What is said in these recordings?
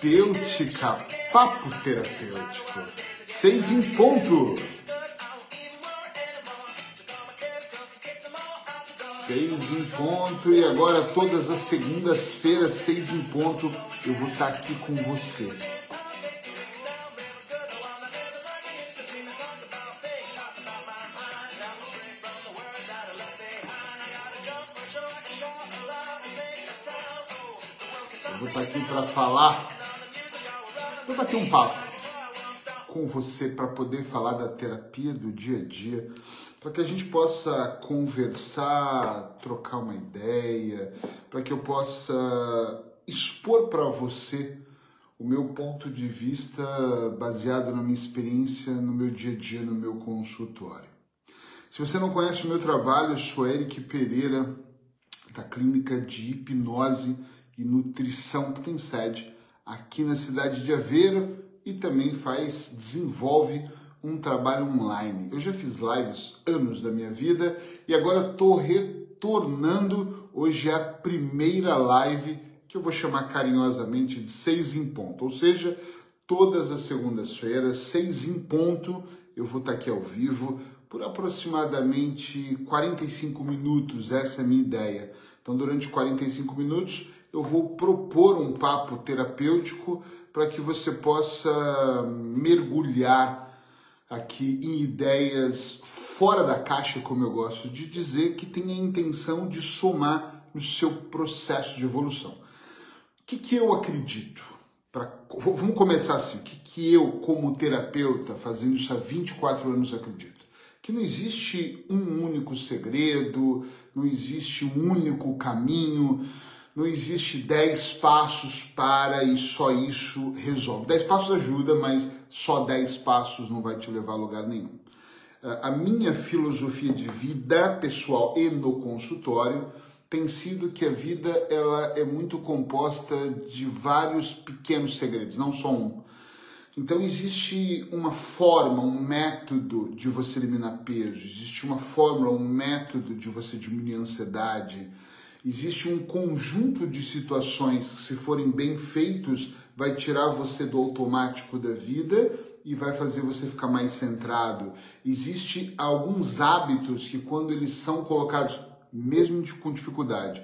terapêutica, papo terapêutico. Seis em ponto. Seis em ponto e agora todas as segundas-feiras, seis em ponto, eu vou estar aqui com você. Um papo com você para poder falar da terapia do dia a dia, para que a gente possa conversar, trocar uma ideia, para que eu possa expor para você o meu ponto de vista baseado na minha experiência no meu dia a dia, no meu consultório. Se você não conhece o meu trabalho, eu sou Eric Pereira, da Clínica de Hipnose e Nutrição, que tem sede aqui na cidade de Aveiro e também faz, desenvolve um trabalho online. Eu já fiz lives anos da minha vida e agora estou retornando. Hoje é a primeira live que eu vou chamar carinhosamente de seis em ponto, ou seja, todas as segundas-feiras, seis em ponto, eu vou estar aqui ao vivo por aproximadamente 45 minutos, essa é a minha ideia. Então, durante 45 minutos, eu vou propor um papo terapêutico para que você possa mergulhar aqui em ideias fora da caixa, como eu gosto de dizer, que tem a intenção de somar no seu processo de evolução. O que, que eu acredito? Pra, vamos começar assim. O que, que eu, como terapeuta, fazendo isso há 24 anos, acredito? Que não existe um único segredo, não existe um único caminho, não existe 10 passos para e só isso resolve. 10 passos ajuda, mas só 10 passos não vai te levar a lugar nenhum. A minha filosofia de vida pessoal e no consultório tem sido que a vida ela é muito composta de vários pequenos segredos, não só um. Então existe uma forma, um método de você eliminar peso, existe uma fórmula, um método de você diminuir a ansiedade, existe um conjunto de situações que, se forem bem feitos, vai tirar você do automático da vida e vai fazer você ficar mais centrado. Existe alguns hábitos que quando eles são colocados mesmo com dificuldade.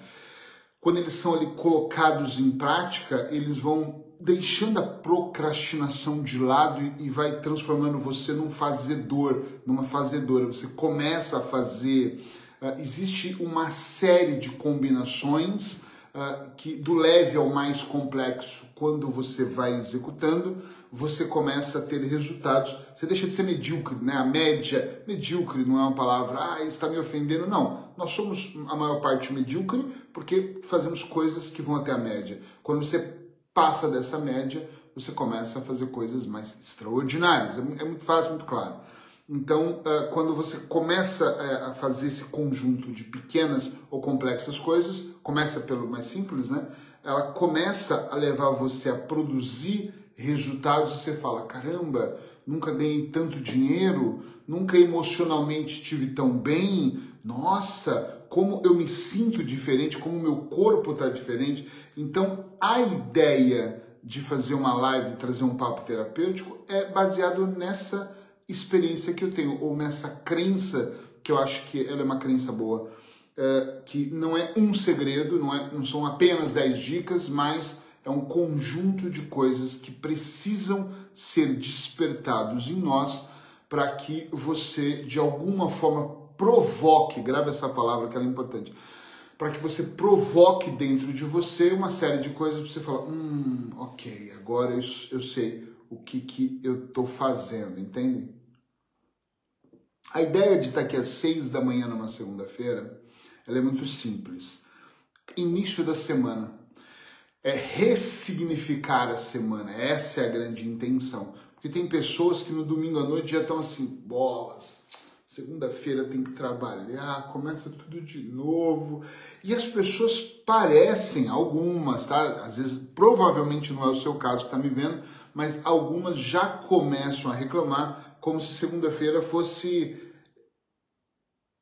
Quando eles são ali colocados em prática, eles vão deixando a procrastinação de lado e, vai transformando você num fazedor, numa fazedora. Você começa a fazer. Uh, existe uma série de combinações uh, que do leve ao mais complexo, quando você vai executando, você começa a ter resultados. Você deixa de ser medíocre, né? A média, medíocre não é uma palavra, ah, está me ofendendo. Não, nós somos a maior parte medíocre porque fazemos coisas que vão até a média. Quando você passa dessa média, você começa a fazer coisas mais extraordinárias. É, é muito fácil, muito claro. Então, ah, quando você começa eh, a fazer esse conjunto de pequenas ou complexas coisas, começa pelo mais simples, né? Ela começa a levar você a produzir resultados, você fala: caramba, nunca ganhei tanto dinheiro, nunca emocionalmente estive tão bem, nossa, como eu me sinto diferente, como meu corpo está diferente. Então, a ideia de fazer uma live, trazer um papo terapêutico, é baseado nessa experiência que eu tenho, ou nessa crença, que eu acho que ela é uma crença boa, é, que não é um segredo, não, é, não são apenas 10 dicas, mas é um conjunto de coisas que precisam ser despertados em nós para que você, de alguma forma, provoque, grave essa palavra que ela é importante, para que você provoque dentro de você uma série de coisas para você falar, hum, ok, agora eu, eu sei o que, que eu estou fazendo, entende? A ideia de estar aqui às seis da manhã numa segunda-feira, ela é muito simples. Início da semana é ressignificar a semana. Essa é a grande intenção. Porque tem pessoas que no domingo à noite já estão assim, bolas, segunda-feira tem que trabalhar, começa tudo de novo. E as pessoas parecem, algumas, tá? Às vezes, provavelmente não é o seu caso que está me vendo, mas algumas já começam a reclamar como se segunda-feira fosse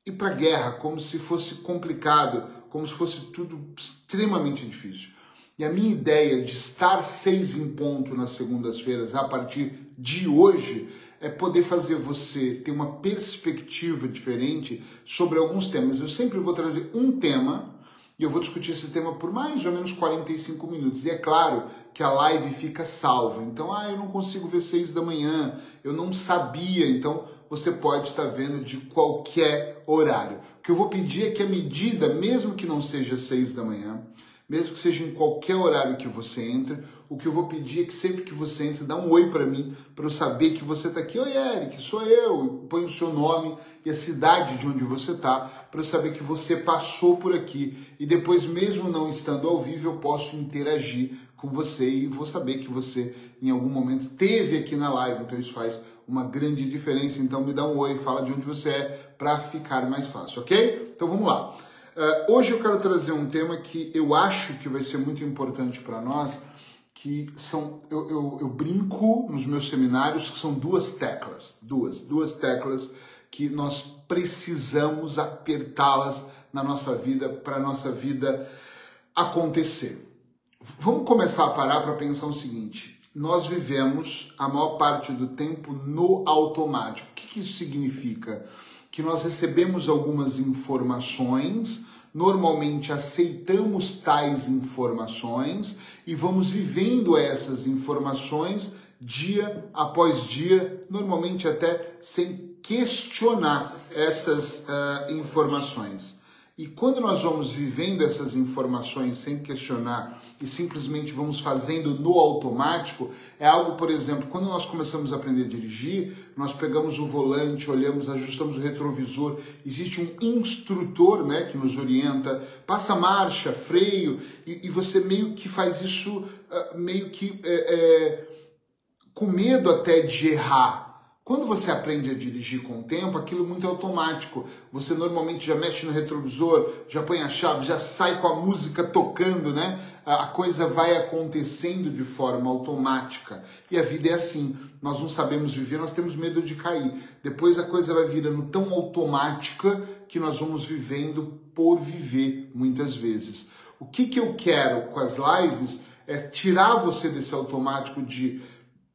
ir para guerra, como se fosse complicado, como se fosse tudo extremamente difícil. E a minha ideia de estar seis em ponto nas segundas-feiras a partir de hoje é poder fazer você ter uma perspectiva diferente sobre alguns temas. Eu sempre vou trazer um tema e eu vou discutir esse tema por mais ou menos 45 minutos. E é claro que a live fica salva. Então, ah, eu não consigo ver seis da manhã, eu não sabia. Então, você pode estar vendo de qualquer horário. O que eu vou pedir é que a medida, mesmo que não seja seis da manhã, mesmo que seja em qualquer horário que você entre, o que eu vou pedir é que sempre que você entre, dá um oi para mim, para eu saber que você está aqui. Oi, Eric, sou eu. Põe o seu nome e a cidade de onde você está, para eu saber que você passou por aqui. E depois, mesmo não estando ao vivo, eu posso interagir com você e vou saber que você, em algum momento, teve aqui na live. Então, isso faz uma grande diferença. Então, me dá um oi, fala de onde você é, para ficar mais fácil, ok? Então, vamos lá. Uh, hoje eu quero trazer um tema que eu acho que vai ser muito importante para nós, que são eu, eu, eu, brinco nos meus seminários que são duas teclas, duas, duas teclas que nós precisamos apertá-las na nossa vida para nossa vida acontecer. Vamos começar a parar para pensar o seguinte: nós vivemos a maior parte do tempo no automático. O que, que isso significa? que nós recebemos algumas informações, normalmente aceitamos tais informações e vamos vivendo essas informações dia após dia, normalmente até sem questionar essas uh, informações. E quando nós vamos vivendo essas informações sem questionar e simplesmente vamos fazendo no automático, é algo, por exemplo, quando nós começamos a aprender a dirigir, nós pegamos o volante, olhamos, ajustamos o retrovisor, existe um instrutor né, que nos orienta, passa marcha, freio, e, e você meio que faz isso uh, meio que é, é, com medo até de errar quando você aprende a dirigir com o tempo, aquilo é muito automático. Você normalmente já mexe no retrovisor, já põe a chave, já sai com a música tocando, né? A coisa vai acontecendo de forma automática. E a vida é assim. Nós não sabemos viver, nós temos medo de cair. Depois a coisa vai virando tão automática que nós vamos vivendo por viver muitas vezes. O que, que eu quero com as lives é tirar você desse automático de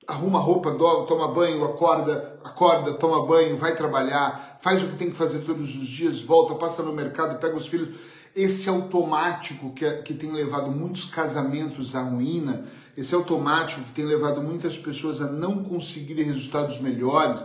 arruma roupa, toma banho, acorda, acorda, toma banho, vai trabalhar, faz o que tem que fazer todos os dias, volta, passa no mercado, pega os filhos. Esse automático que, é, que tem levado muitos casamentos à ruína, esse automático que tem levado muitas pessoas a não conseguirem resultados melhores,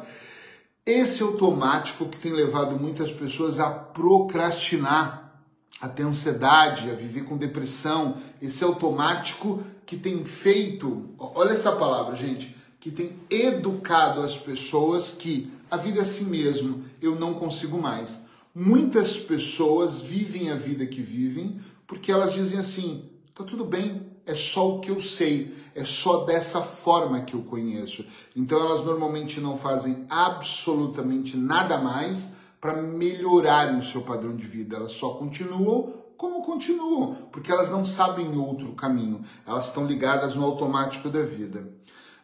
esse automático que tem levado muitas pessoas a procrastinar, a ter ansiedade, a viver com depressão, esse automático que tem feito, olha essa palavra, gente, que tem educado as pessoas que a vida é assim mesmo, eu não consigo mais. Muitas pessoas vivem a vida que vivem porque elas dizem assim: tá tudo bem, é só o que eu sei, é só dessa forma que eu conheço. Então elas normalmente não fazem absolutamente nada mais para melhorarem o seu padrão de vida. Elas só continuam como continuam, porque elas não sabem outro caminho. Elas estão ligadas no automático da vida.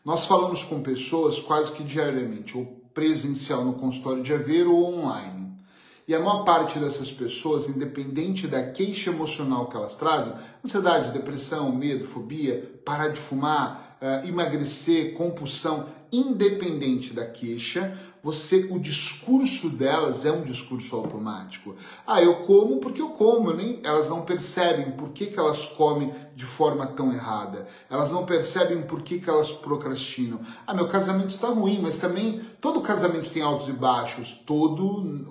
Nós falamos com pessoas quase que diariamente, ou presencial no consultório de Aveiro ou online. E a maior parte dessas pessoas, independente da queixa emocional que elas trazem, ansiedade, depressão, medo, fobia, parar de fumar, uh, emagrecer, compulsão, independente da queixa, você o discurso delas é um discurso automático. Ah, eu como porque eu como, nem elas não percebem por que, que elas comem de forma tão errada. Elas não percebem por que, que elas procrastinam. Ah, meu casamento está ruim, mas também todo casamento tem altos e baixos. Todo,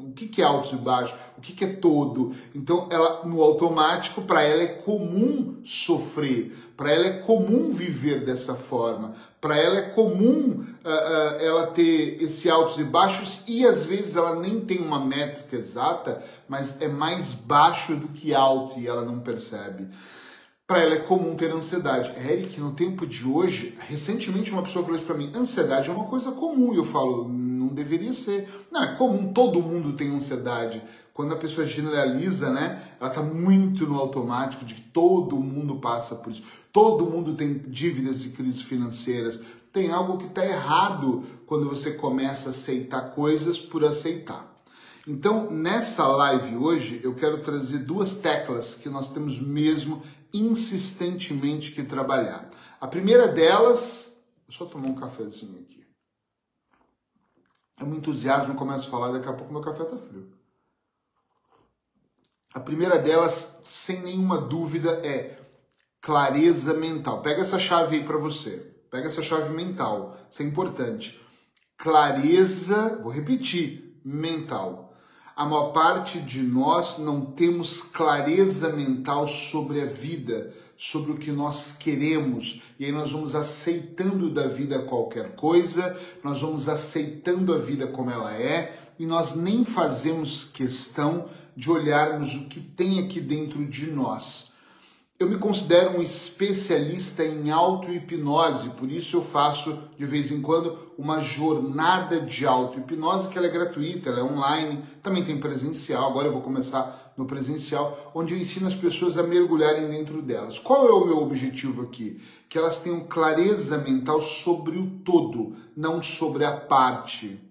o que, que é altos e baixos? O que, que é todo? Então, ela no automático para ela é comum sofrer. Para ela é comum viver dessa forma. Para ela é comum uh, uh, ela ter esse altos e baixos e às vezes ela nem tem uma métrica exata, mas é mais baixo do que alto e ela não percebe. Para ela é comum ter ansiedade. Eric, no tempo de hoje, recentemente uma pessoa falou isso para mim: ansiedade é uma coisa comum. E eu falo: não deveria ser. Não, é comum, todo mundo tem ansiedade quando a pessoa generaliza, né, ela está muito no automático de que todo mundo passa por isso, todo mundo tem dívidas e crises financeiras. Tem algo que está errado quando você começa a aceitar coisas por aceitar. Então, nessa live hoje, eu quero trazer duas teclas que nós temos mesmo insistentemente que trabalhar. A primeira delas, só tomar um cafezinho aqui. É um entusiasmo, começo a falar, daqui a pouco meu café tá frio. A primeira delas, sem nenhuma dúvida, é clareza mental. Pega essa chave aí para você. Pega essa chave mental. Isso é importante. Clareza, vou repetir, mental. A maior parte de nós não temos clareza mental sobre a vida, sobre o que nós queremos. E aí nós vamos aceitando da vida qualquer coisa, nós vamos aceitando a vida como ela é, e nós nem fazemos questão de olharmos o que tem aqui dentro de nós. Eu me considero um especialista em auto-hipnose, por isso eu faço de vez em quando uma jornada de auto-hipnose, que ela é gratuita, ela é online, também tem presencial, agora eu vou começar no presencial, onde eu ensino as pessoas a mergulharem dentro delas. Qual é o meu objetivo aqui? Que elas tenham clareza mental sobre o todo, não sobre a parte.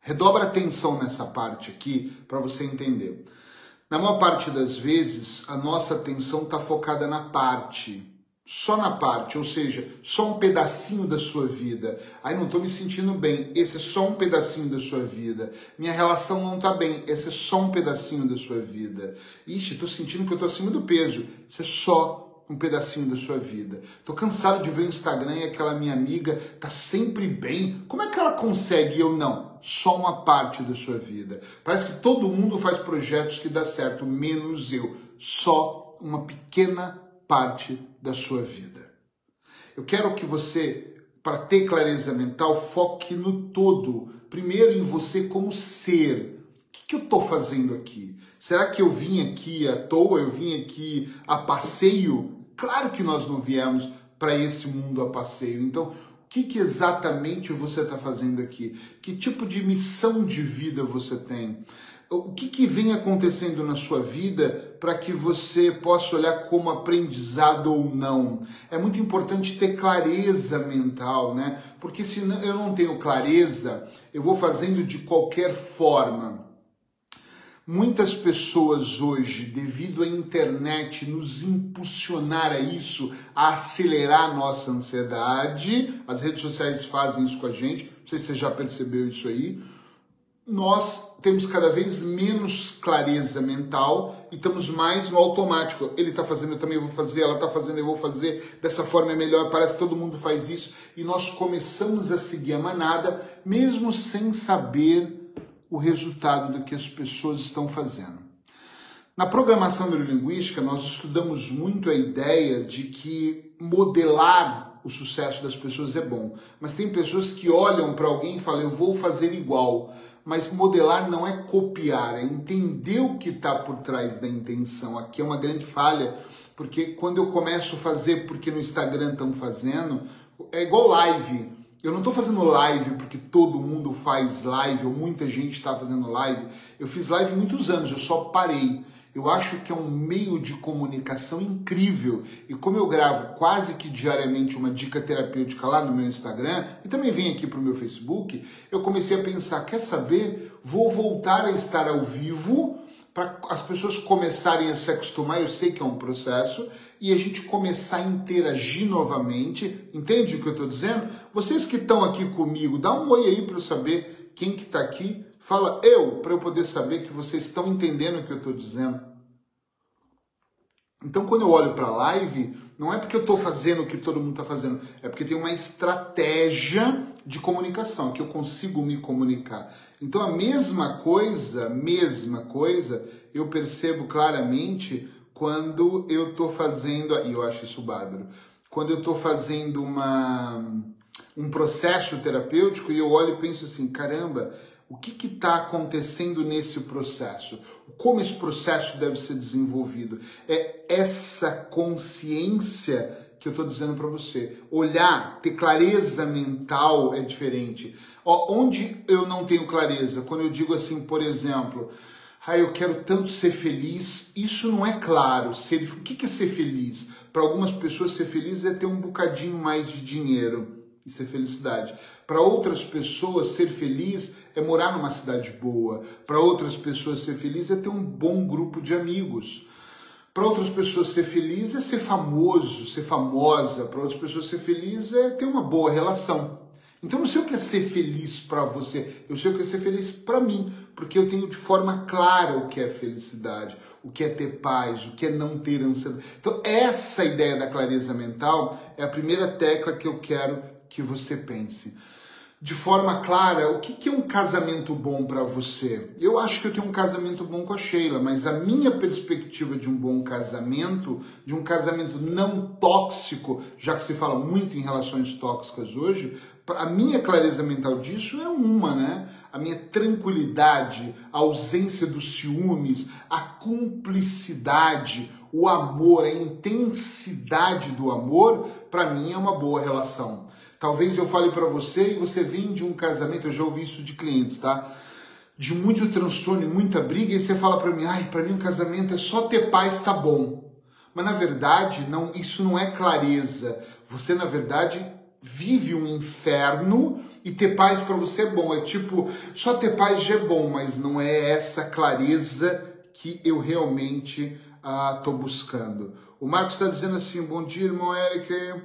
Redobra atenção nessa parte aqui para você entender. Na maior parte das vezes, a nossa atenção está focada na parte, só na parte, ou seja, só um pedacinho da sua vida. Aí não estou me sentindo bem, esse é só um pedacinho da sua vida. Minha relação não está bem, esse é só um pedacinho da sua vida. Ixi, estou sentindo que eu estou acima do peso, isso é só um pedacinho da sua vida. Tô cansado de ver o Instagram e aquela minha amiga tá sempre bem. Como é que ela consegue e eu não? Só uma parte da sua vida. Parece que todo mundo faz projetos que dá certo, menos eu. Só uma pequena parte da sua vida. Eu quero que você, para ter clareza mental, foque no todo. Primeiro em você como ser. O que, que eu estou fazendo aqui? Será que eu vim aqui à toa? Eu vim aqui a passeio? Claro que nós não viemos para esse mundo a passeio. Então, o que, que exatamente você está fazendo aqui? Que tipo de missão de vida você tem? O que, que vem acontecendo na sua vida para que você possa olhar como aprendizado ou não? É muito importante ter clareza mental, né? Porque se eu não tenho clareza, eu vou fazendo de qualquer forma. Muitas pessoas hoje, devido à internet nos impulsionar a isso, a acelerar a nossa ansiedade, as redes sociais fazem isso com a gente, não sei se você já percebeu isso aí, nós temos cada vez menos clareza mental e estamos mais no automático. Ele está fazendo, eu também vou fazer, ela está fazendo, eu vou fazer, dessa forma é melhor, parece que todo mundo faz isso. E nós começamos a seguir a manada, mesmo sem saber o resultado do que as pessoas estão fazendo. Na programação neurolinguística, nós estudamos muito a ideia de que modelar o sucesso das pessoas é bom, mas tem pessoas que olham para alguém e falam, eu vou fazer igual. Mas modelar não é copiar, é entender o que está por trás da intenção. Aqui é uma grande falha, porque quando eu começo a fazer porque no Instagram estão fazendo, é igual live. Eu não estou fazendo live porque todo mundo faz live ou muita gente está fazendo live. Eu fiz live muitos anos, eu só parei. Eu acho que é um meio de comunicação incrível. E como eu gravo quase que diariamente uma dica terapêutica lá no meu Instagram e também vem aqui para o meu Facebook, eu comecei a pensar: quer saber? Vou voltar a estar ao vivo para as pessoas começarem a se acostumar. Eu sei que é um processo e a gente começar a interagir novamente. Entende o que eu estou dizendo? Vocês que estão aqui comigo, dá um oi aí para eu saber quem que está aqui. Fala eu, para eu poder saber que vocês estão entendendo o que eu estou dizendo. Então, quando eu olho para a live, não é porque eu estou fazendo o que todo mundo está fazendo, é porque tem uma estratégia de comunicação, que eu consigo me comunicar. Então, a mesma coisa, mesma coisa, eu percebo claramente quando eu estou fazendo, e eu acho isso bárbaro, quando eu estou fazendo uma, um processo terapêutico e eu olho e penso assim, caramba, o que está acontecendo nesse processo? Como esse processo deve ser desenvolvido? É essa consciência que eu estou dizendo para você. Olhar, ter clareza mental é diferente. Onde eu não tenho clareza? Quando eu digo assim, por exemplo, ah, eu quero tanto ser feliz. Isso não é claro. Ser, o que é ser feliz? Para algumas pessoas, ser feliz é ter um bocadinho mais de dinheiro. Isso é felicidade. Para outras pessoas, ser feliz é morar numa cidade boa. Para outras pessoas, ser feliz é ter um bom grupo de amigos. Para outras pessoas ser feliz é ser famoso, ser famosa. Para outras pessoas ser feliz é ter uma boa relação. Então eu não sei o que é ser feliz para você, eu sei o que é ser feliz para mim, porque eu tenho de forma clara o que é felicidade, o que é ter paz, o que é não ter ansiedade. Então essa ideia da clareza mental é a primeira tecla que eu quero que você pense de forma clara o que, é um casamento bom para você. Eu acho que eu tenho um casamento bom com a Sheila, mas a minha perspectiva de um bom casamento, de um casamento não tóxico, já que se fala muito em relações tóxicas hoje, a minha clareza mental disso é uma, né? A minha tranquilidade, a ausência dos ciúmes, a cumplicidade, o amor, a intensidade do amor, para mim é uma boa relação. Talvez eu fale para você e você vem de um casamento, eu já ouvi isso de clientes, tá? De muito transtorno e muita briga, e você fala para mim, ai, para mim um casamento é só ter paz, tá bom. Mas na verdade, não, isso não é clareza. Você, na verdade, vive um inferno e ter paz para você é bom. É tipo, só ter paz já é bom, mas não é essa clareza que eu realmente estou uh, buscando. O Marcos está dizendo assim: bom dia, irmão Eric.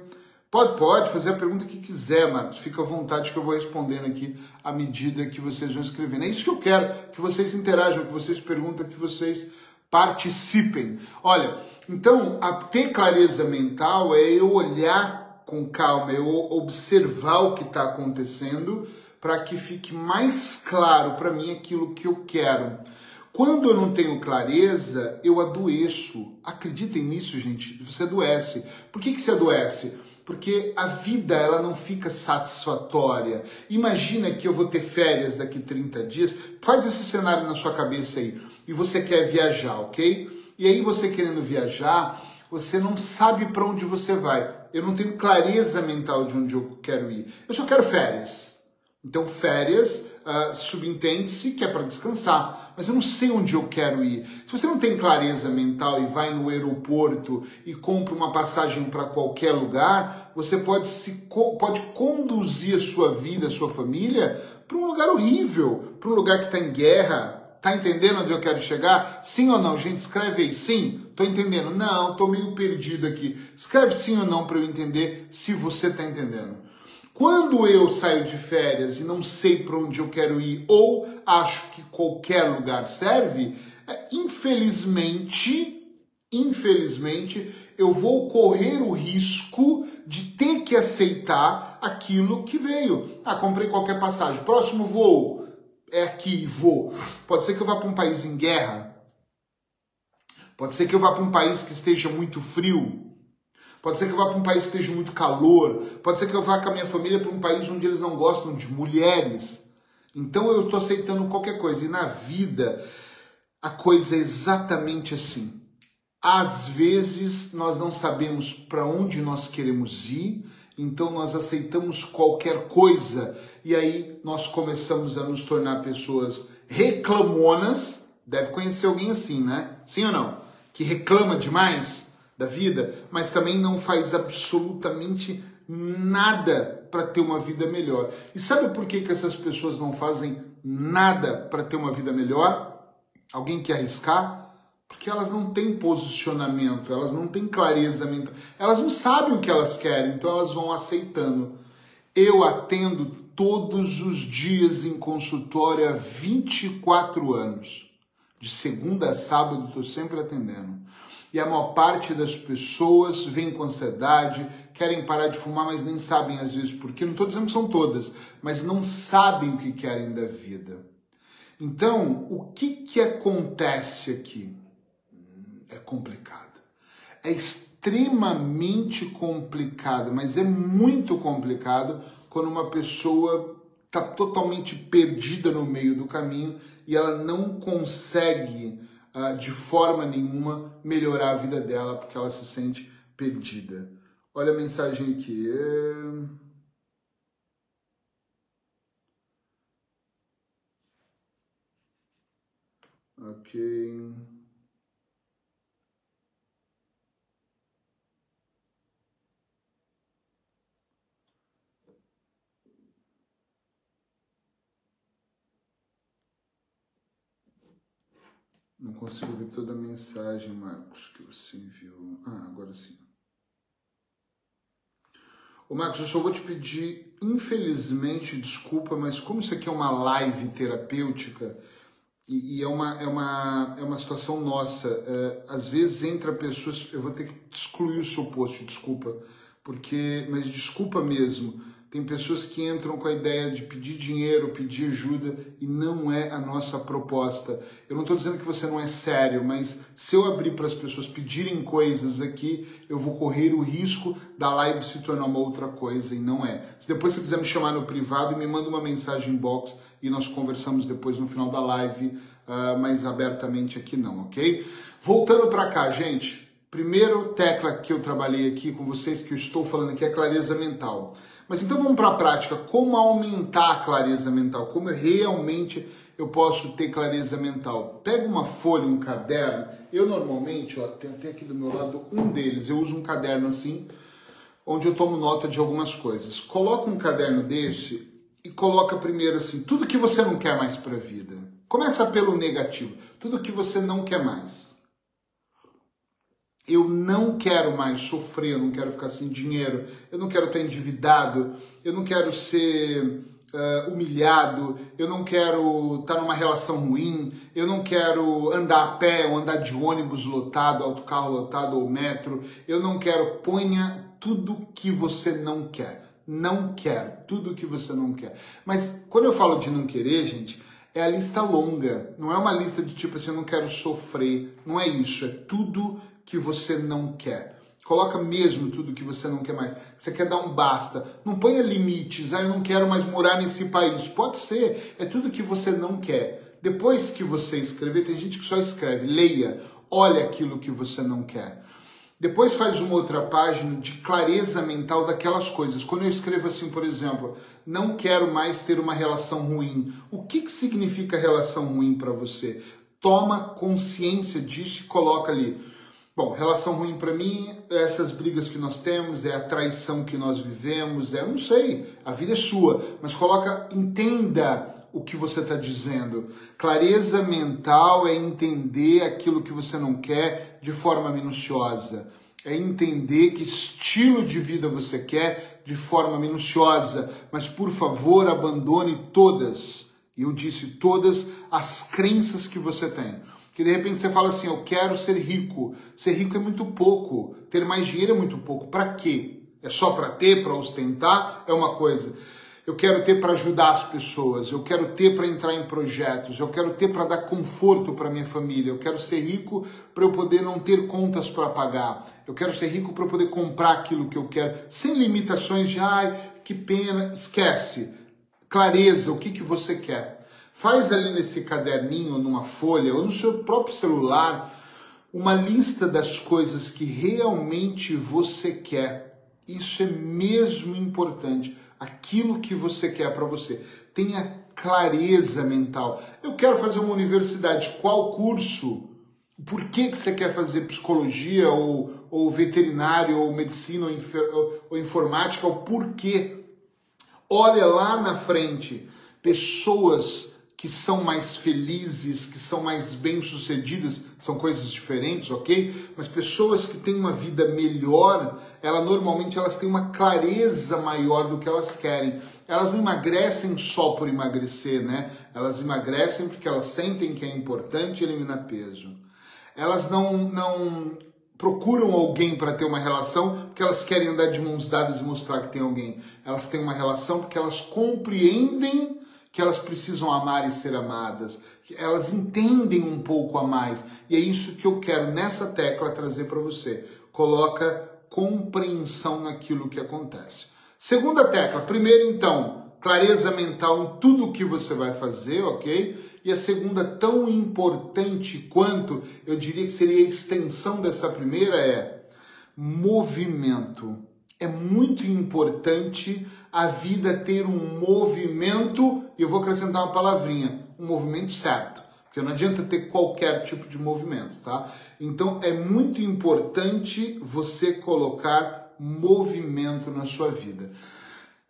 Pode, pode fazer a pergunta que quiser, Marcos. Fica à vontade que eu vou respondendo aqui à medida que vocês vão escrevendo. É isso que eu quero, que vocês interajam, que vocês perguntem, que vocês participem. Olha, então, a ter clareza mental é eu olhar com calma, eu observar o que está acontecendo para que fique mais claro para mim aquilo que eu quero. Quando eu não tenho clareza, eu adoeço. Acreditem nisso, gente. Você adoece. Por que, que você adoece? porque a vida ela não fica satisfatória. Imagina que eu vou ter férias daqui 30 dias, faz esse cenário na sua cabeça aí, e você quer viajar, ok? E aí você querendo viajar, você não sabe para onde você vai. Eu não tenho clareza mental de onde eu quero ir. Eu só quero férias. Então, férias uh, subentende-se que é para descansar, mas eu não sei onde eu quero ir. Se você não tem clareza mental e vai no aeroporto e compra uma passagem para qualquer lugar, você pode, se, pode conduzir a sua vida, a sua família, para um lugar horrível, para um lugar que está em guerra. Tá entendendo onde eu quero chegar? Sim ou não? Gente, escreve aí. Sim, tô entendendo. Não, tô meio perdido aqui. Escreve sim ou não para eu entender se você tá entendendo. Quando eu saio de férias e não sei para onde eu quero ir ou acho que qualquer lugar serve, é, infelizmente, infelizmente, eu vou correr o risco de ter que aceitar aquilo que veio. Ah, comprei qualquer passagem. Próximo voo é aqui, vou. Pode ser que eu vá para um país em guerra. Pode ser que eu vá para um país que esteja muito frio. Pode ser que eu vá para um país que esteja muito calor. Pode ser que eu vá com a minha família para um país onde eles não gostam de mulheres. Então eu estou aceitando qualquer coisa. E na vida, a coisa é exatamente assim. Às vezes nós não sabemos para onde nós queremos ir, então nós aceitamos qualquer coisa e aí nós começamos a nos tornar pessoas reclamonas. Deve conhecer alguém assim, né? Sim ou não? Que reclama demais da vida, mas também não faz absolutamente nada para ter uma vida melhor. E sabe por que, que essas pessoas não fazem nada para ter uma vida melhor? Alguém quer arriscar? Porque elas não têm posicionamento, elas não têm clareza mental, elas não sabem o que elas querem, então elas vão aceitando. Eu atendo todos os dias em consultório há 24 anos. De segunda a sábado estou sempre atendendo e a maior parte das pessoas vem com ansiedade, querem parar de fumar, mas nem sabem às vezes por quê. Não estou dizendo que são todas, mas não sabem o que querem da vida. Então, o que, que acontece aqui? É complicado. É extremamente complicado, mas é muito complicado quando uma pessoa está totalmente perdida no meio do caminho e ela não consegue uh, de forma nenhuma melhorar a vida dela porque ela se sente perdida. Olha a mensagem aqui. É... Não consigo ver toda a mensagem, Marcos, que você enviou. Ah, agora sim. Ô Marcos, eu só vou te pedir, infelizmente, desculpa, mas como isso aqui é uma live terapêutica e, e é, uma, é, uma, é uma situação nossa, é, às vezes entra pessoas, eu vou ter que excluir o seu post, desculpa, porque, mas desculpa mesmo, tem pessoas que entram com a ideia de pedir dinheiro, pedir ajuda e não é a nossa proposta. Eu não estou dizendo que você não é sério, mas se eu abrir para as pessoas pedirem coisas aqui, eu vou correr o risco da live se tornar uma outra coisa e não é. Se depois você quiser me chamar no privado, me manda uma mensagem inbox e nós conversamos depois no final da live, uh, mais abertamente aqui não, ok? Voltando para cá, gente. Primeiro tecla que eu trabalhei aqui com vocês, que eu estou falando aqui, é clareza mental. Mas então vamos para a prática. Como aumentar a clareza mental? Como realmente eu posso ter clareza mental? Pega uma folha, um caderno. Eu normalmente, ó, tem até aqui do meu lado um deles. Eu uso um caderno assim, onde eu tomo nota de algumas coisas. Coloca um caderno desse e coloca primeiro assim, tudo que você não quer mais para a vida. Começa pelo negativo. Tudo que você não quer mais eu não quero mais sofrer, eu não quero ficar sem dinheiro, eu não quero estar endividado, eu não quero ser uh, humilhado, eu não quero estar numa relação ruim, eu não quero andar a pé ou andar de ônibus lotado, autocarro lotado ou metro, eu não quero. Ponha tudo que você não quer. Não quero, tudo que você não quer. Mas quando eu falo de não querer, gente, é a lista longa. Não é uma lista de tipo assim, eu não quero sofrer. Não é isso. É tudo que você não quer. Coloca mesmo tudo que você não quer mais. Você quer dar um basta. Não ponha limites. Ah, eu não quero mais morar nesse país. Pode ser. É tudo que você não quer. Depois que você escrever, tem gente que só escreve. Leia. Olha aquilo que você não quer. Depois faz uma outra página de clareza mental daquelas coisas. Quando eu escrevo assim, por exemplo, não quero mais ter uma relação ruim. O que, que significa relação ruim para você? Toma consciência disso e coloca ali Bom, relação ruim para mim essas brigas que nós temos, é a traição que nós vivemos, é, não sei, a vida é sua, mas coloca, entenda o que você está dizendo. Clareza mental é entender aquilo que você não quer de forma minuciosa. É entender que estilo de vida você quer de forma minuciosa. Mas por favor, abandone todas, eu disse todas, as crenças que você tem. Que de repente você fala assim: eu quero ser rico. Ser rico é muito pouco. Ter mais dinheiro é muito pouco. Para quê? É só para ter, para ostentar? É uma coisa. Eu quero ter para ajudar as pessoas, eu quero ter para entrar em projetos, eu quero ter para dar conforto para minha família, eu quero ser rico para eu poder não ter contas para pagar, eu quero ser rico para eu poder comprar aquilo que eu quero, sem limitações de ai, que pena, esquece. Clareza, o que, que você quer. Faz ali nesse caderninho, numa folha ou no seu próprio celular, uma lista das coisas que realmente você quer. Isso é mesmo importante. Aquilo que você quer para você. Tenha clareza mental. Eu quero fazer uma universidade. Qual curso? Por que, que você quer fazer psicologia ou, ou veterinário ou medicina ou, ou, ou informática? O porquê? Olha lá na frente pessoas que são mais felizes, que são mais bem-sucedidas, são coisas diferentes, ok? Mas pessoas que têm uma vida melhor, ela normalmente elas têm uma clareza maior do que elas querem. Elas não emagrecem só por emagrecer, né? Elas emagrecem porque elas sentem que é importante eliminar peso. Elas não não procuram alguém para ter uma relação porque elas querem andar de mãos dadas e mostrar que tem alguém. Elas têm uma relação porque elas compreendem que elas precisam amar e ser amadas, que elas entendem um pouco a mais. E é isso que eu quero nessa tecla trazer para você. Coloca compreensão naquilo que acontece. Segunda tecla, primeiro então, clareza mental em tudo o que você vai fazer, ok? E a segunda, tão importante quanto, eu diria que seria a extensão dessa primeira, é movimento. É muito importante a vida ter um movimento, e eu vou acrescentar uma palavrinha, um movimento certo. Porque não adianta ter qualquer tipo de movimento, tá? Então é muito importante você colocar movimento na sua vida.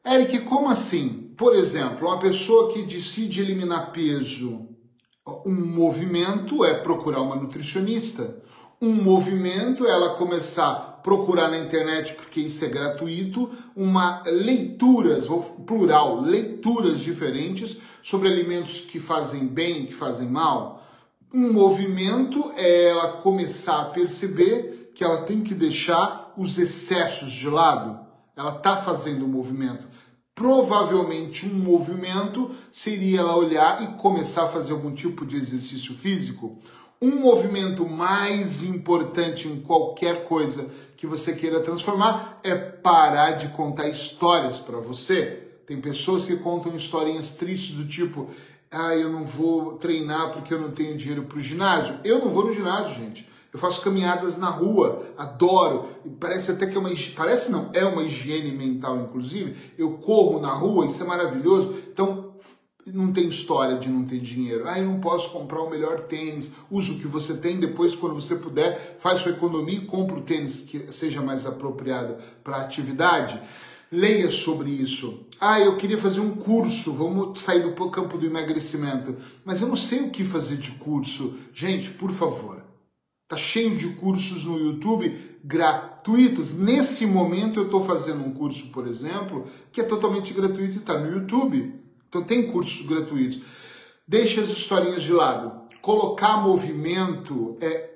Eric, como assim? Por exemplo, uma pessoa que decide eliminar peso, Um movimento é procurar uma nutricionista. Um movimento é ela começar procurar na internet, porque isso é gratuito, uma leituras, plural, leituras diferentes sobre alimentos que fazem bem, que fazem mal. Um movimento é ela começar a perceber que ela tem que deixar os excessos de lado. Ela está fazendo um movimento. Provavelmente um movimento seria ela olhar e começar a fazer algum tipo de exercício físico. Um movimento mais importante em qualquer coisa que você queira transformar é parar de contar histórias para você. Tem pessoas que contam historinhas tristes do tipo: ah, eu não vou treinar porque eu não tenho dinheiro para o ginásio. Eu não vou no ginásio, gente. Eu faço caminhadas na rua, adoro. Parece até que é uma parece não, é uma higiene mental inclusive. Eu corro na rua, isso é maravilhoso. Então, não tem história de não ter dinheiro. Ah, eu não posso comprar o melhor tênis. Usa o que você tem, depois, quando você puder, faz sua economia e compra o tênis que seja mais apropriado para a atividade. Leia sobre isso. Ah, eu queria fazer um curso, vamos sair do campo do emagrecimento. Mas eu não sei o que fazer de curso. Gente, por favor, Tá cheio de cursos no YouTube gratuitos. Nesse momento eu estou fazendo um curso, por exemplo, que é totalmente gratuito e está no YouTube. Então tem cursos gratuitos. Deixe as historinhas de lado. Colocar movimento é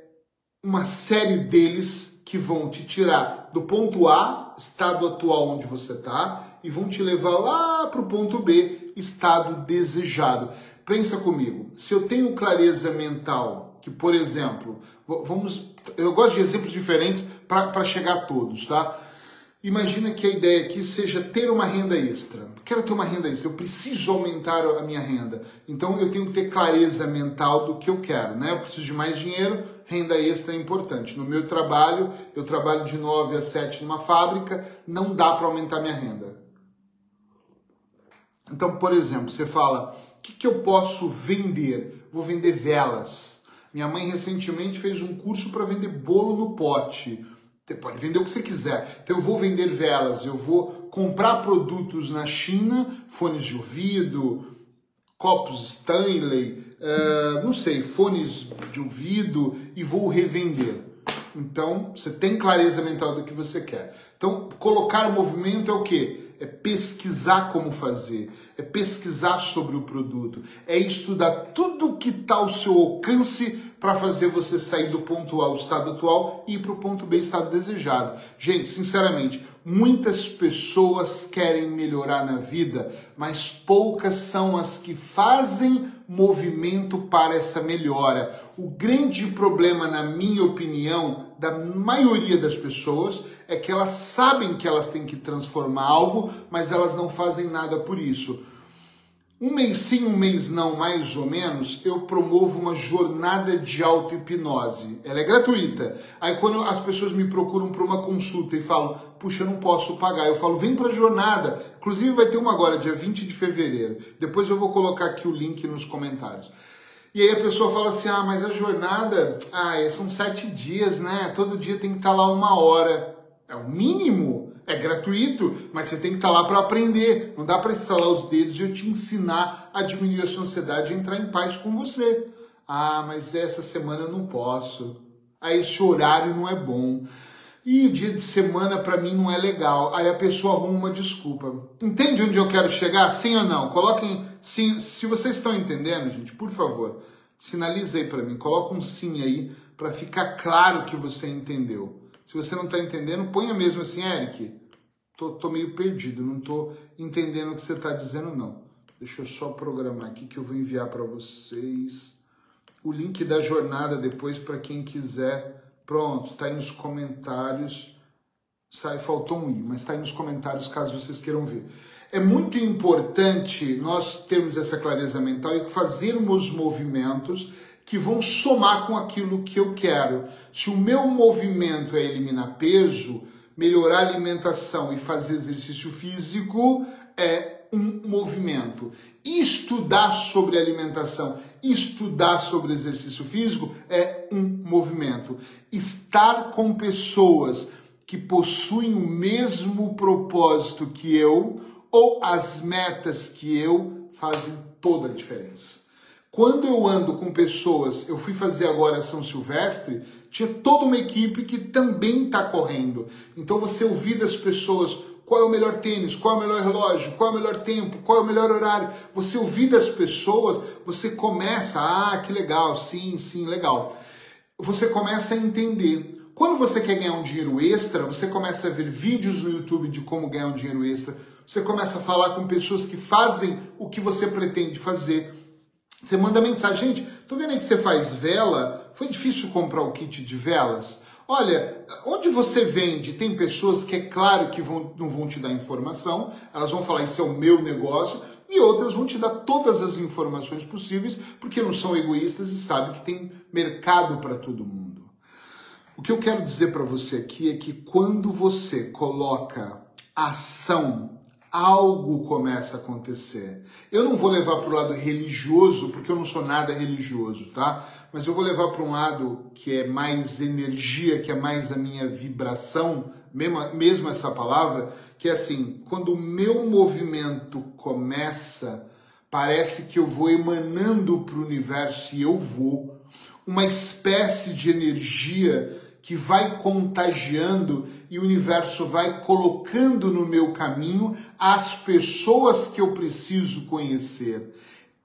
uma série deles que vão te tirar do ponto A, estado atual onde você está, e vão te levar lá para o ponto B, estado desejado. Pensa comigo, se eu tenho clareza mental que, por exemplo, vamos, eu gosto de exemplos diferentes para chegar a todos, tá? Imagina que a ideia aqui seja ter uma renda extra. Quero ter uma renda extra, eu preciso aumentar a minha renda. Então eu tenho que ter clareza mental do que eu quero, né? Eu preciso de mais dinheiro, renda extra é importante. No meu trabalho, eu trabalho de 9 a 7 numa fábrica, não dá para aumentar minha renda. Então, por exemplo, você fala: o que, que eu posso vender? Vou vender velas. Minha mãe recentemente fez um curso para vender bolo no pote. Você pode vender o que você quiser. Então eu vou vender velas, eu vou comprar produtos na China, fones de ouvido, copos Stanley, uh, não sei, fones de ouvido e vou revender. Então você tem clareza mental do que você quer. Então colocar movimento é o quê? É pesquisar como fazer, é pesquisar sobre o produto, é estudar tudo que está ao seu alcance para fazer você sair do ponto A, o estado atual, e ir para o ponto B, estado desejado. Gente, sinceramente, muitas pessoas querem melhorar na vida, mas poucas são as que fazem movimento para essa melhora. O grande problema, na minha opinião, da maioria das pessoas é que elas sabem que elas têm que transformar algo, mas elas não fazem nada por isso. Um mês sim, um mês não, mais ou menos, eu promovo uma jornada de auto-hipnose. Ela é gratuita. Aí quando as pessoas me procuram para uma consulta e falam, puxa, eu não posso pagar, eu falo, vem para a jornada. Inclusive vai ter uma agora, dia 20 de fevereiro. Depois eu vou colocar aqui o link nos comentários. E aí a pessoa fala assim, ah, mas a jornada, ah, são sete dias, né? Todo dia tem que estar lá uma hora. É o mínimo. É gratuito, mas você tem que estar lá para aprender. Não dá para instalar os dedos e eu te ensinar a diminuir a sua ansiedade e entrar em paz com você. Ah, mas essa semana eu não posso. Ah, esse horário não é bom. E dia de semana para mim não é legal. Aí a pessoa arruma uma desculpa. Entende onde eu quero chegar? Sim ou não? Coloquem sim. Se vocês estão entendendo, gente, por favor, sinalize aí para mim. Coloca um sim aí para ficar claro que você entendeu. Se você não está entendendo, ponha mesmo assim, Eric. Tô, tô meio perdido, não tô entendendo o que você está dizendo, não. Deixa eu só programar aqui que eu vou enviar para vocês o link da jornada depois para quem quiser. Pronto, tá aí nos comentários. Sai, faltou um i, mas está aí nos comentários caso vocês queiram ver. É muito importante nós termos essa clareza mental e fazermos movimentos que vão somar com aquilo que eu quero. Se o meu movimento é eliminar peso, melhorar a alimentação e fazer exercício físico é um movimento. Estudar sobre alimentação, estudar sobre exercício físico é um movimento. Estar com pessoas que possuem o mesmo propósito que eu ou as metas que eu fazem toda a diferença. Quando eu ando com pessoas, eu fui fazer agora São Silvestre, tinha toda uma equipe que também está correndo. Então você ouvir das pessoas qual é o melhor tênis, qual é o melhor relógio, qual é o melhor tempo, qual é o melhor horário. Você ouvir das pessoas, você começa, ah, que legal, sim, sim, legal. Você começa a entender. Quando você quer ganhar um dinheiro extra, você começa a ver vídeos no YouTube de como ganhar um dinheiro extra. Você começa a falar com pessoas que fazem o que você pretende fazer. Você manda mensagem, gente, tô vendo aí que você faz vela, foi difícil comprar o kit de velas? Olha, onde você vende, tem pessoas que é claro que vão, não vão te dar informação, elas vão falar isso é o meu negócio, e outras vão te dar todas as informações possíveis, porque não são egoístas e sabem que tem mercado para todo mundo. O que eu quero dizer para você aqui é que quando você coloca ação algo começa a acontecer. Eu não vou levar para o lado religioso, porque eu não sou nada religioso, tá? Mas eu vou levar para um lado que é mais energia, que é mais a minha vibração, mesmo, mesmo essa palavra, que é assim, quando o meu movimento começa, parece que eu vou emanando para o universo e eu vou. Uma espécie de energia que vai contagiando e o universo vai colocando no meu caminho as pessoas que eu preciso conhecer.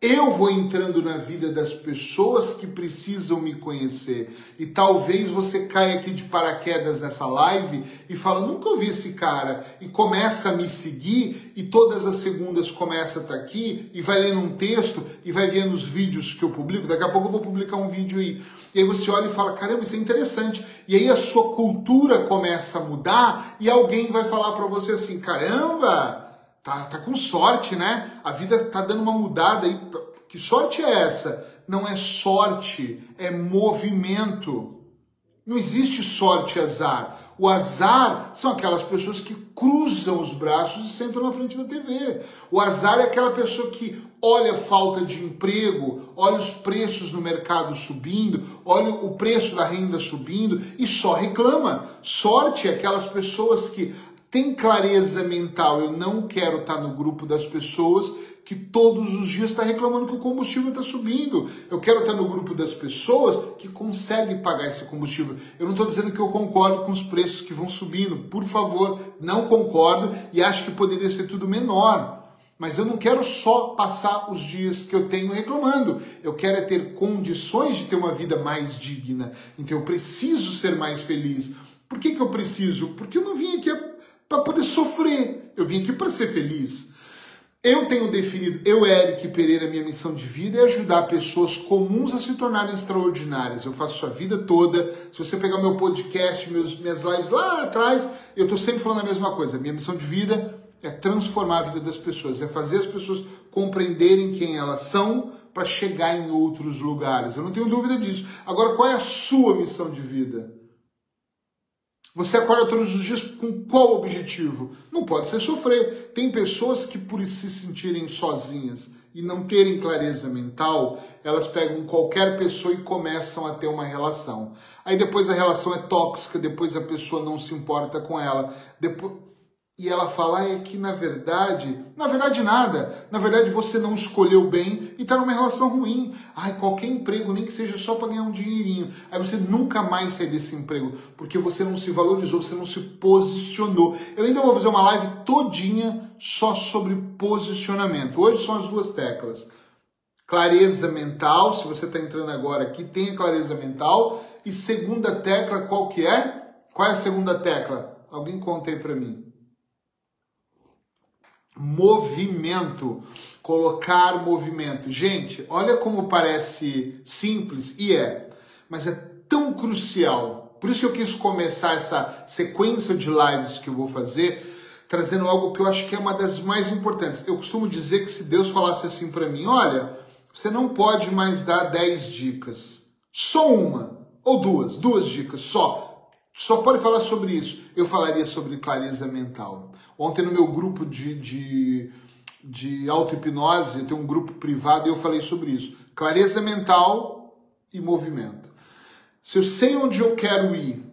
Eu vou entrando na vida das pessoas que precisam me conhecer. E talvez você caia aqui de paraquedas nessa live e fala: nunca ouvi esse cara. E começa a me seguir, e todas as segundas começa a estar aqui, e vai lendo um texto, e vai vendo os vídeos que eu publico. Daqui a pouco eu vou publicar um vídeo aí. E aí você olha e fala: caramba, isso é interessante. E aí a sua cultura começa a mudar, e alguém vai falar para você assim: caramba Tá, tá com sorte, né? A vida tá dando uma mudada aí. Que sorte é essa? Não é sorte, é movimento. Não existe sorte e azar. O azar são aquelas pessoas que cruzam os braços e sentam na frente da TV. O azar é aquela pessoa que olha a falta de emprego, olha os preços no mercado subindo, olha o preço da renda subindo e só reclama. Sorte é aquelas pessoas que tem clareza mental, eu não quero estar no grupo das pessoas que todos os dias está reclamando que o combustível está subindo. Eu quero estar no grupo das pessoas que conseguem pagar esse combustível. Eu não estou dizendo que eu concordo com os preços que vão subindo. Por favor, não concordo e acho que poderia ser tudo menor. Mas eu não quero só passar os dias que eu tenho reclamando. Eu quero é ter condições de ter uma vida mais digna. Então eu preciso ser mais feliz. Por que, que eu preciso? Porque eu não vim aqui para poder sofrer. Eu vim aqui para ser feliz. Eu tenho definido, eu, Eric Pereira, minha missão de vida é ajudar pessoas comuns a se tornarem extraordinárias. Eu faço isso a vida toda. Se você pegar meu podcast, meus, minhas lives lá atrás, eu estou sempre falando a mesma coisa. Minha missão de vida é transformar a vida das pessoas, é fazer as pessoas compreenderem quem elas são para chegar em outros lugares. Eu não tenho dúvida disso. Agora, qual é a sua missão de vida? Você acorda todos os dias com qual objetivo? Não pode ser sofrer. Tem pessoas que, por se sentirem sozinhas e não terem clareza mental, elas pegam qualquer pessoa e começam a ter uma relação. Aí depois a relação é tóxica, depois a pessoa não se importa com ela. Depois e ela fala ah, é que na verdade, na verdade nada, na verdade você não escolheu bem e está numa relação ruim. Ai, qualquer emprego, nem que seja só para ganhar um dinheirinho. Aí você nunca mais sai desse emprego, porque você não se valorizou, você não se posicionou. Eu ainda vou fazer uma live todinha só sobre posicionamento. Hoje são as duas teclas. Clareza mental, se você está entrando agora aqui, tenha clareza mental. E segunda tecla, qual que é? Qual é a segunda tecla? Alguém conta aí para mim movimento, colocar movimento. Gente, olha como parece simples e é, mas é tão crucial. Por isso que eu quis começar essa sequência de lives que eu vou fazer trazendo algo que eu acho que é uma das mais importantes. Eu costumo dizer que se Deus falasse assim para mim, olha, você não pode mais dar 10 dicas, só uma ou duas, duas dicas só só pode falar sobre isso. Eu falaria sobre clareza mental. Ontem no meu grupo de, de, de auto-hipnose, um grupo privado e eu falei sobre isso. Clareza mental e movimento. Se eu sei onde eu quero ir,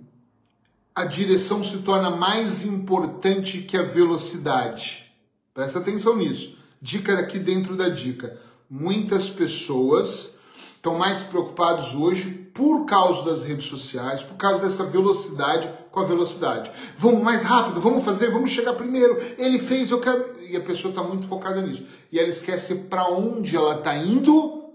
a direção se torna mais importante que a velocidade. Presta atenção nisso. Dica aqui dentro da dica. Muitas pessoas estão mais preocupados hoje por causa das redes sociais, por causa dessa velocidade com a velocidade. Vamos mais rápido, vamos fazer, vamos chegar primeiro. Ele fez, eu quero. E a pessoa está muito focada nisso. E ela esquece para onde ela está indo,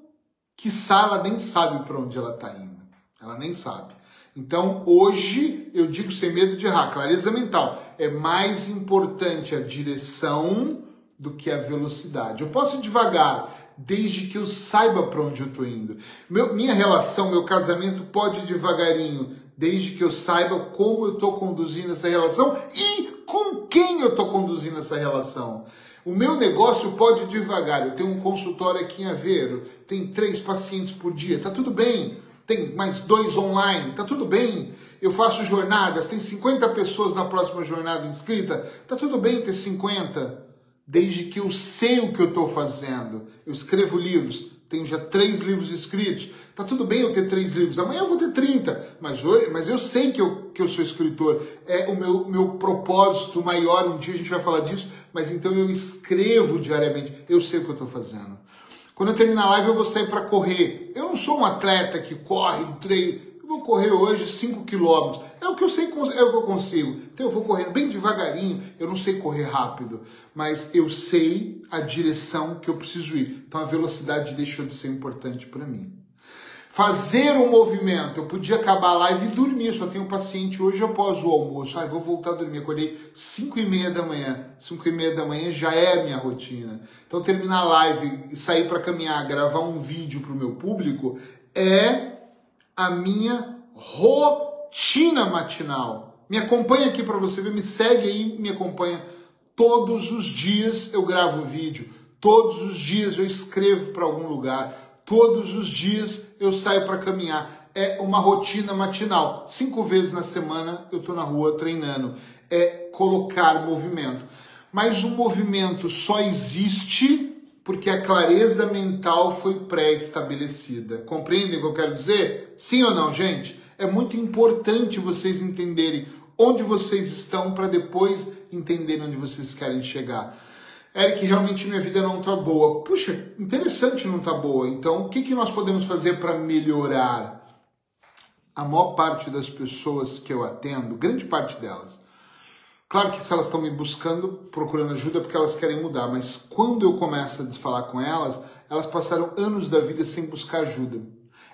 que ela nem sabe para onde ela está indo. Ela nem sabe. Então, hoje, eu digo sem medo de errar, clareza mental. É mais importante a direção do que a velocidade. Eu posso devagar, desde que eu saiba para onde eu estou indo. Meu, minha relação, meu casamento pode devagarinho, desde que eu saiba como eu estou conduzindo essa relação e com quem eu estou conduzindo essa relação. O meu negócio pode devagar. Eu tenho um consultório aqui em Aveiro, tem três pacientes por dia, tá tudo bem. Tem mais dois online, tá tudo bem. Eu faço jornadas, tem 50 pessoas na próxima jornada inscrita, tá tudo bem ter 50 desde que eu sei o que eu estou fazendo. Eu escrevo livros, tenho já três livros escritos. Tá tudo bem eu ter três livros, amanhã eu vou ter 30, mas, hoje, mas eu sei que eu, que eu sou escritor. É o meu, meu propósito maior, um dia a gente vai falar disso, mas então eu escrevo diariamente, eu sei o que eu estou fazendo. Quando eu terminar a live, eu vou sair para correr. Eu não sou um atleta que corre, treino. Eu vou correr hoje 5 quilômetros. É o que eu sei, é o que eu consigo. Então eu vou correndo bem devagarinho. Eu não sei correr rápido, mas eu sei a direção que eu preciso ir. Então a velocidade deixou de ser importante para mim. Fazer um movimento. Eu podia acabar a live e dormir. Só tenho um paciente hoje após o almoço. Ah, vou voltar a dormir. Acordei 5 e meia da manhã. 5 e meia da manhã já é minha rotina. Então terminar a live sair para caminhar, gravar um vídeo para o meu público é a minha rotina matinal. Me acompanha aqui para você ver, me segue aí, me acompanha. Todos os dias eu gravo vídeo, todos os dias eu escrevo para algum lugar, todos os dias eu saio para caminhar. É uma rotina matinal. Cinco vezes na semana eu estou na rua treinando. É colocar movimento. Mas o movimento só existe porque a clareza mental foi pré-estabelecida. Compreendem o que eu quero dizer? Sim ou não, gente? É muito importante vocês entenderem onde vocês estão para depois entenderem onde vocês querem chegar. Eric, realmente minha vida não está boa. Puxa, interessante não está boa. Então, o que, que nós podemos fazer para melhorar? A maior parte das pessoas que eu atendo, grande parte delas, Claro que se elas estão me buscando, procurando ajuda, é porque elas querem mudar, mas quando eu começo a falar com elas, elas passaram anos da vida sem buscar ajuda.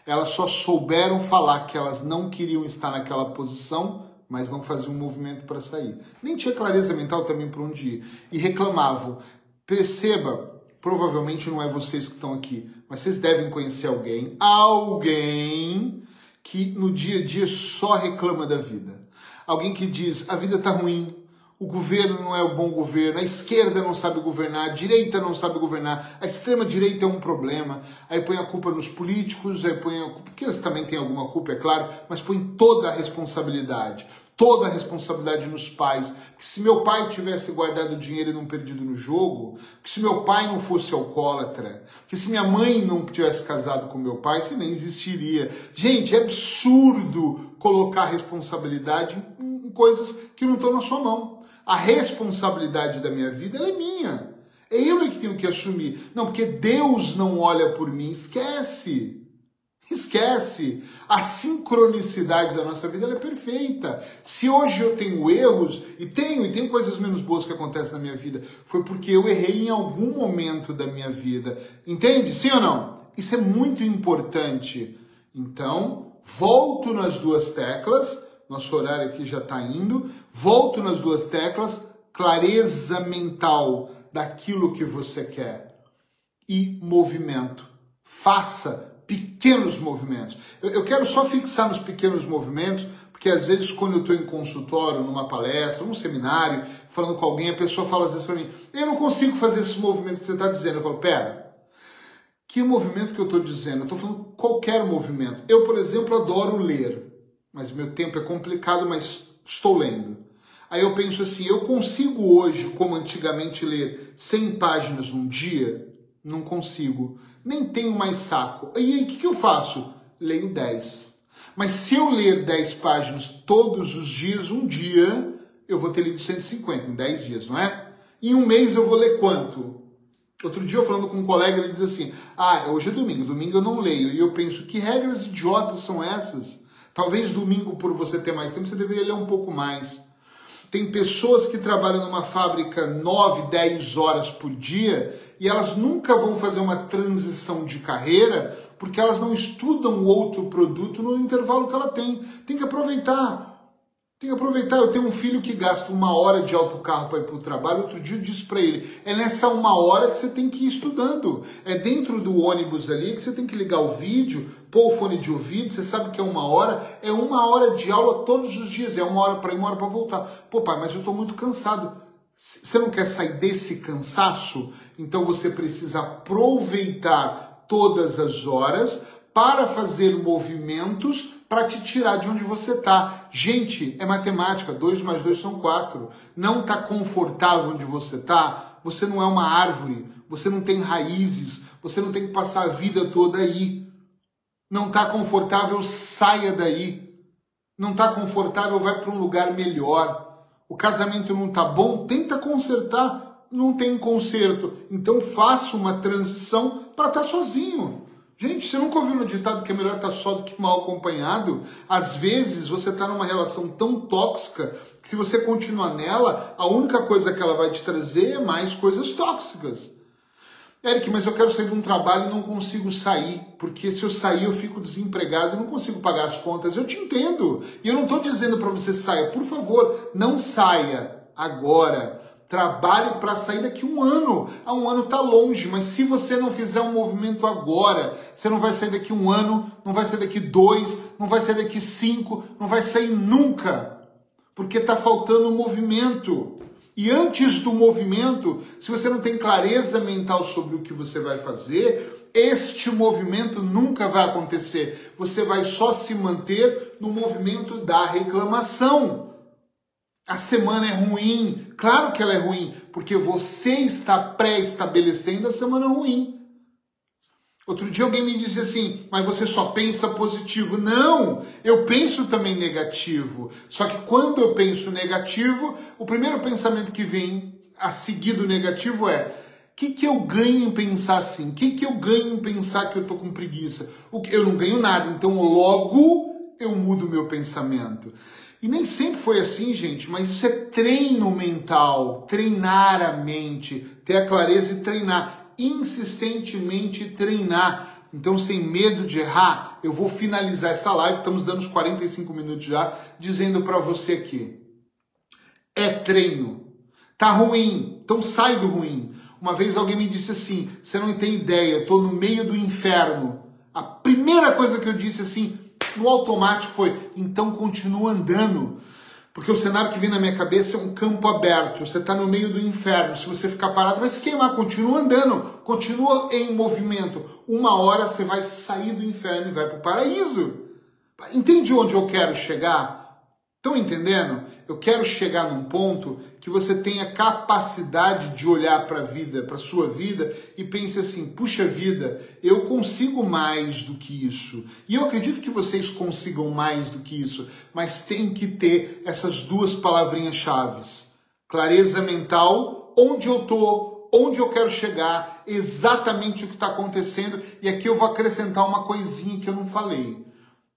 Elas só souberam falar que elas não queriam estar naquela posição, mas não faziam um movimento para sair. Nem tinha clareza mental também para onde ir. E reclamavam. Perceba, provavelmente não é vocês que estão aqui, mas vocês devem conhecer alguém, alguém que no dia a dia só reclama da vida. Alguém que diz: a vida está ruim, o governo não é o bom governo, a esquerda não sabe governar, a direita não sabe governar, a extrema direita é um problema, aí põe a culpa nos políticos, aí põe a culpa, porque eles também têm alguma culpa, é claro, mas põe toda a responsabilidade, toda a responsabilidade nos pais. Porque se meu pai tivesse guardado dinheiro e não perdido no jogo, que se meu pai não fosse alcoólatra, que se minha mãe não tivesse casado com meu pai, isso nem existiria. Gente, é absurdo colocar responsabilidade em coisas que não estão na sua mão. A responsabilidade da minha vida é minha. É eu que tenho que assumir. Não, porque Deus não olha por mim. Esquece. Esquece. A sincronicidade da nossa vida é perfeita. Se hoje eu tenho erros, e tenho, e tem coisas menos boas que acontecem na minha vida, foi porque eu errei em algum momento da minha vida. Entende? Sim ou não? Isso é muito importante. Então, volto nas duas teclas nosso horário aqui já está indo. Volto nas duas teclas. Clareza mental daquilo que você quer. E movimento. Faça pequenos movimentos. Eu, eu quero só fixar nos pequenos movimentos, porque às vezes quando eu estou em consultório, numa palestra, num seminário, falando com alguém, a pessoa fala às vezes para mim, eu não consigo fazer esse movimento que você está dizendo. Eu falo, pera, que movimento que eu estou dizendo? Eu estou falando qualquer movimento. Eu, por exemplo, adoro ler mas meu tempo é complicado, mas estou lendo. Aí eu penso assim, eu consigo hoje, como antigamente, ler 100 páginas num dia? Não consigo. Nem tenho mais saco. E aí, o que, que eu faço? Leio 10. Mas se eu ler 10 páginas todos os dias, um dia, eu vou ter lido 150 em 10 dias, não é? Em um mês eu vou ler quanto? Outro dia eu falando com um colega, ele diz assim: Ah, hoje é domingo, domingo eu não leio. E eu penso, que regras idiotas são essas? Talvez domingo, por você ter mais tempo, você deveria ler um pouco mais. Tem pessoas que trabalham numa fábrica 9, 10 horas por dia e elas nunca vão fazer uma transição de carreira porque elas não estudam outro produto no intervalo que ela tem. Tem que aproveitar. Tem que aproveitar. Eu tenho um filho que gasta uma hora de autocarro para ir para o trabalho. Outro dia eu disse para ele: é nessa uma hora que você tem que ir estudando. É dentro do ônibus ali que você tem que ligar o vídeo, pôr o fone de ouvido. Você sabe que é uma hora. É uma hora de aula todos os dias. É uma hora para ir, uma hora para voltar. Pô, pai, mas eu estou muito cansado. Você não quer sair desse cansaço? Então você precisa aproveitar todas as horas para fazer movimentos para te tirar de onde você está. Gente, é matemática, 2 mais 2 são 4. Não está confortável onde você está? Você não é uma árvore, você não tem raízes, você não tem que passar a vida toda aí. Não está confortável, saia daí. Não está confortável, vai para um lugar melhor. O casamento não está bom, tenta consertar. Não tem conserto. Então faça uma transição para estar tá sozinho. Gente, você nunca ouviu no ditado que é melhor estar tá só do que mal acompanhado? Às vezes você está numa relação tão tóxica que se você continuar nela, a única coisa que ela vai te trazer é mais coisas tóxicas. Eric, mas eu quero sair de um trabalho e não consigo sair, porque se eu sair eu fico desempregado e não consigo pagar as contas. Eu te entendo. E eu não estou dizendo para você saia. Por favor, não saia agora. Trabalhe para sair daqui um ano. Ah, um ano está longe, mas se você não fizer um movimento agora, você não vai sair daqui um ano, não vai sair daqui dois, não vai sair daqui cinco, não vai sair nunca. Porque está faltando movimento. E antes do movimento, se você não tem clareza mental sobre o que você vai fazer, este movimento nunca vai acontecer. Você vai só se manter no movimento da reclamação. A semana é ruim. Claro que ela é ruim, porque você está pré-estabelecendo a semana ruim. Outro dia alguém me disse assim, mas você só pensa positivo. Não, eu penso também negativo. Só que quando eu penso negativo, o primeiro pensamento que vem a seguir do negativo é: o que, que eu ganho em pensar assim? O que, que eu ganho em pensar que eu estou com preguiça? Eu não ganho nada, então logo eu mudo o meu pensamento. E nem sempre foi assim, gente, mas isso é treino mental, treinar a mente, ter a clareza e treinar, insistentemente treinar. Então, sem medo de errar, eu vou finalizar essa live, estamos dando os 45 minutos já, dizendo para você aqui: é treino. Tá ruim, então sai do ruim. Uma vez alguém me disse assim: você não tem ideia, eu estou no meio do inferno. A primeira coisa que eu disse assim, no automático foi, então continua andando. Porque o cenário que vem na minha cabeça é um campo aberto. Você está no meio do inferno. Se você ficar parado, vai se queimar. Continua andando. Continua em movimento. Uma hora você vai sair do inferno e vai para o paraíso. Entende onde eu quero chegar? Estão entendendo? Eu quero chegar num ponto que você tenha capacidade de olhar para a vida, para sua vida e pense assim: puxa vida, eu consigo mais do que isso. E eu acredito que vocês consigam mais do que isso, mas tem que ter essas duas palavrinhas chaves: clareza mental, onde eu tô, onde eu quero chegar, exatamente o que está acontecendo. E aqui eu vou acrescentar uma coisinha que eu não falei.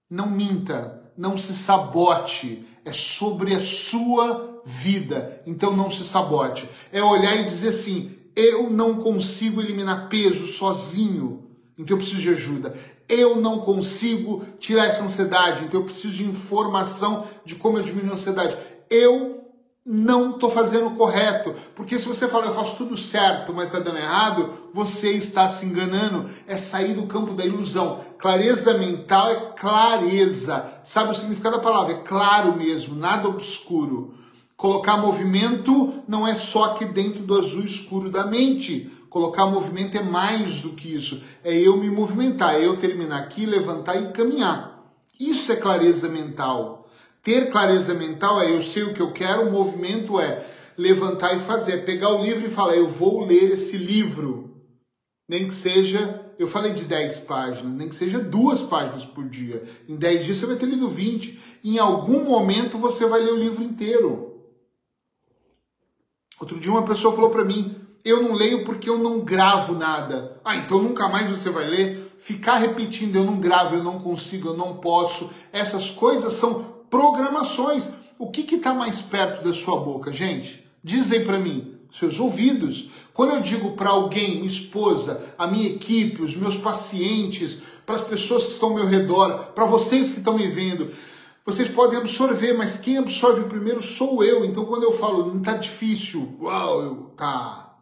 Não minta, não se sabote é sobre a sua vida. Então não se sabote. É olhar e dizer assim: eu não consigo eliminar peso sozinho, então eu preciso de ajuda. Eu não consigo tirar essa ansiedade, então eu preciso de informação de como eu diminuo a ansiedade. Eu não estou fazendo o correto. Porque se você fala, eu faço tudo certo, mas está dando errado, você está se enganando. É sair do campo da ilusão. Clareza mental é clareza. Sabe o significado da palavra? É claro mesmo, nada obscuro. Colocar movimento não é só aqui dentro do azul escuro da mente. Colocar movimento é mais do que isso. É eu me movimentar, é eu terminar aqui, levantar e caminhar. Isso é clareza mental. Ter clareza mental é eu sei o que eu quero, o movimento é levantar e fazer, é pegar o livro e falar, eu vou ler esse livro. Nem que seja, eu falei de 10 páginas, nem que seja duas páginas por dia. Em 10 dias você vai ter lido 20. Em algum momento você vai ler o livro inteiro. Outro dia uma pessoa falou para mim, Eu não leio porque eu não gravo nada. Ah, então nunca mais você vai ler? Ficar repetindo, eu não gravo, eu não consigo, eu não posso. Essas coisas são programações. O que está mais perto da sua boca, gente? Dizem para mim, seus ouvidos. Quando eu digo para alguém, minha esposa, a minha equipe, os meus pacientes, para as pessoas que estão ao meu redor, para vocês que estão me vendo, vocês podem absorver, mas quem absorve primeiro sou eu. Então quando eu falo, não está difícil, uau, eu, tá.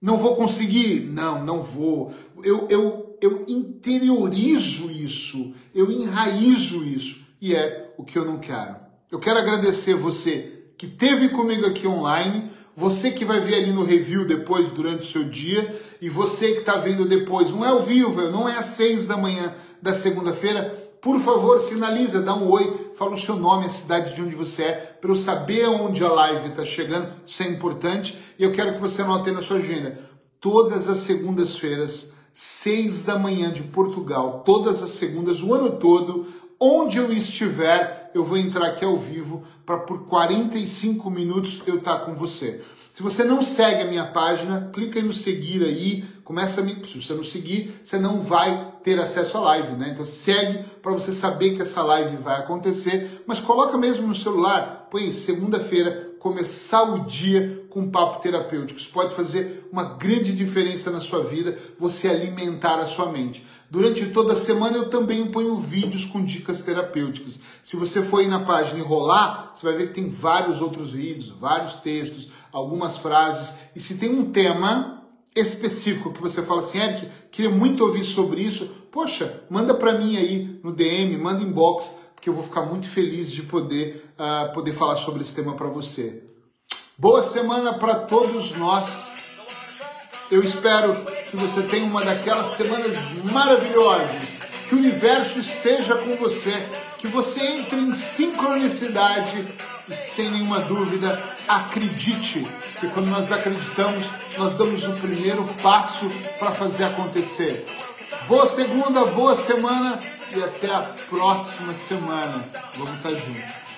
Não vou conseguir? Não, não vou. Eu, eu, eu interiorizo isso, eu enraizo isso. E é o que eu não quero. Eu quero agradecer você que teve comigo aqui online, você que vai ver ali no review depois, durante o seu dia, e você que está vendo depois, não é ao vivo, não é às seis da manhã da segunda-feira, por favor, sinaliza, dá um oi, fala o seu nome, a cidade de onde você é, para eu saber onde a live está chegando, isso é importante, e eu quero que você anote na sua agenda. Todas as segundas-feiras, seis da manhã de Portugal, todas as segundas, o ano todo, onde eu estiver, eu vou entrar aqui ao vivo para por 45 minutos eu estar tá com você. Se você não segue a minha página, clica no seguir aí, começa a me. Se você não seguir, você não vai ter acesso à live, né? Então segue para você saber que essa live vai acontecer, mas coloca mesmo no celular, põe segunda-feira, começar o dia com papo terapêutico. Isso pode fazer uma grande diferença na sua vida, você alimentar a sua mente. Durante toda a semana eu também ponho vídeos com dicas terapêuticas. Se você for aí na página e rolar, você vai ver que tem vários outros vídeos, vários textos, algumas frases. E se tem um tema específico que você fala assim, Eric, queria muito ouvir sobre isso, poxa, manda para mim aí no DM, manda inbox, porque eu vou ficar muito feliz de poder, uh, poder falar sobre esse tema para você. Boa semana para todos nós. Eu espero que você tenha uma daquelas semanas maravilhosas, que o universo esteja com você, que você entre em sincronicidade e sem nenhuma dúvida, acredite, que quando nós acreditamos, nós damos o primeiro passo para fazer acontecer. Boa segunda, boa semana e até a próxima semana. Vamos estar juntos.